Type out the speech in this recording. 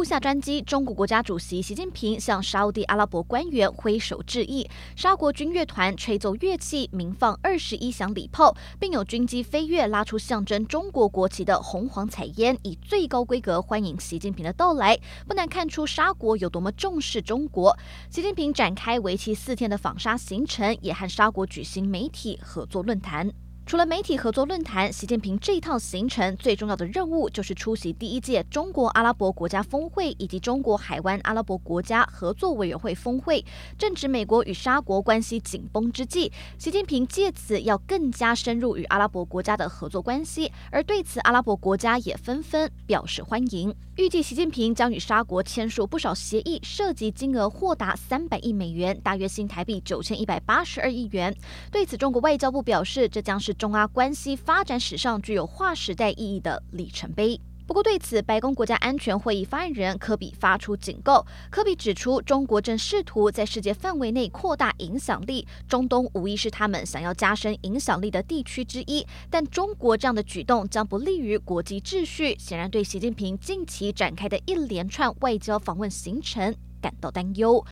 布下专机，中国国家主席习近平向沙地阿拉伯官员挥手致意。沙国军乐团吹奏乐器，鸣放二十一响礼炮，并有军机飞跃，拉出象征中国国旗的红黄彩烟，以最高规格欢迎习近平的到来。不难看出沙国有多么重视中国。习近平展开为期四天的访沙行程，也和沙国举行媒体合作论坛。除了媒体合作论坛，习近平这一趟行程最重要的任务就是出席第一届中国阿拉伯国家峰会以及中国海湾阿拉伯国家合作委员会峰会。正值美国与沙国关系紧绷之际，习近平借此要更加深入与阿拉伯国家的合作关系，而对此阿拉伯国家也纷纷表示欢迎。预计习近平将与沙国签署不少协议，涉及金额或达三百亿美元，大约新台币九千一百八十二亿元。对此，中国外交部表示，这将是中阿关系发展史上具有划时代意义的里程碑。不过，对此，白宫国家安全会议发言人科比发出警告。科比指出，中国正试图在世界范围内扩大影响力，中东无疑是他们想要加深影响力的地区之一。但中国这样的举动将不利于国际秩序，显然对习近平近期展开的一连串外交访问行程感到担忧。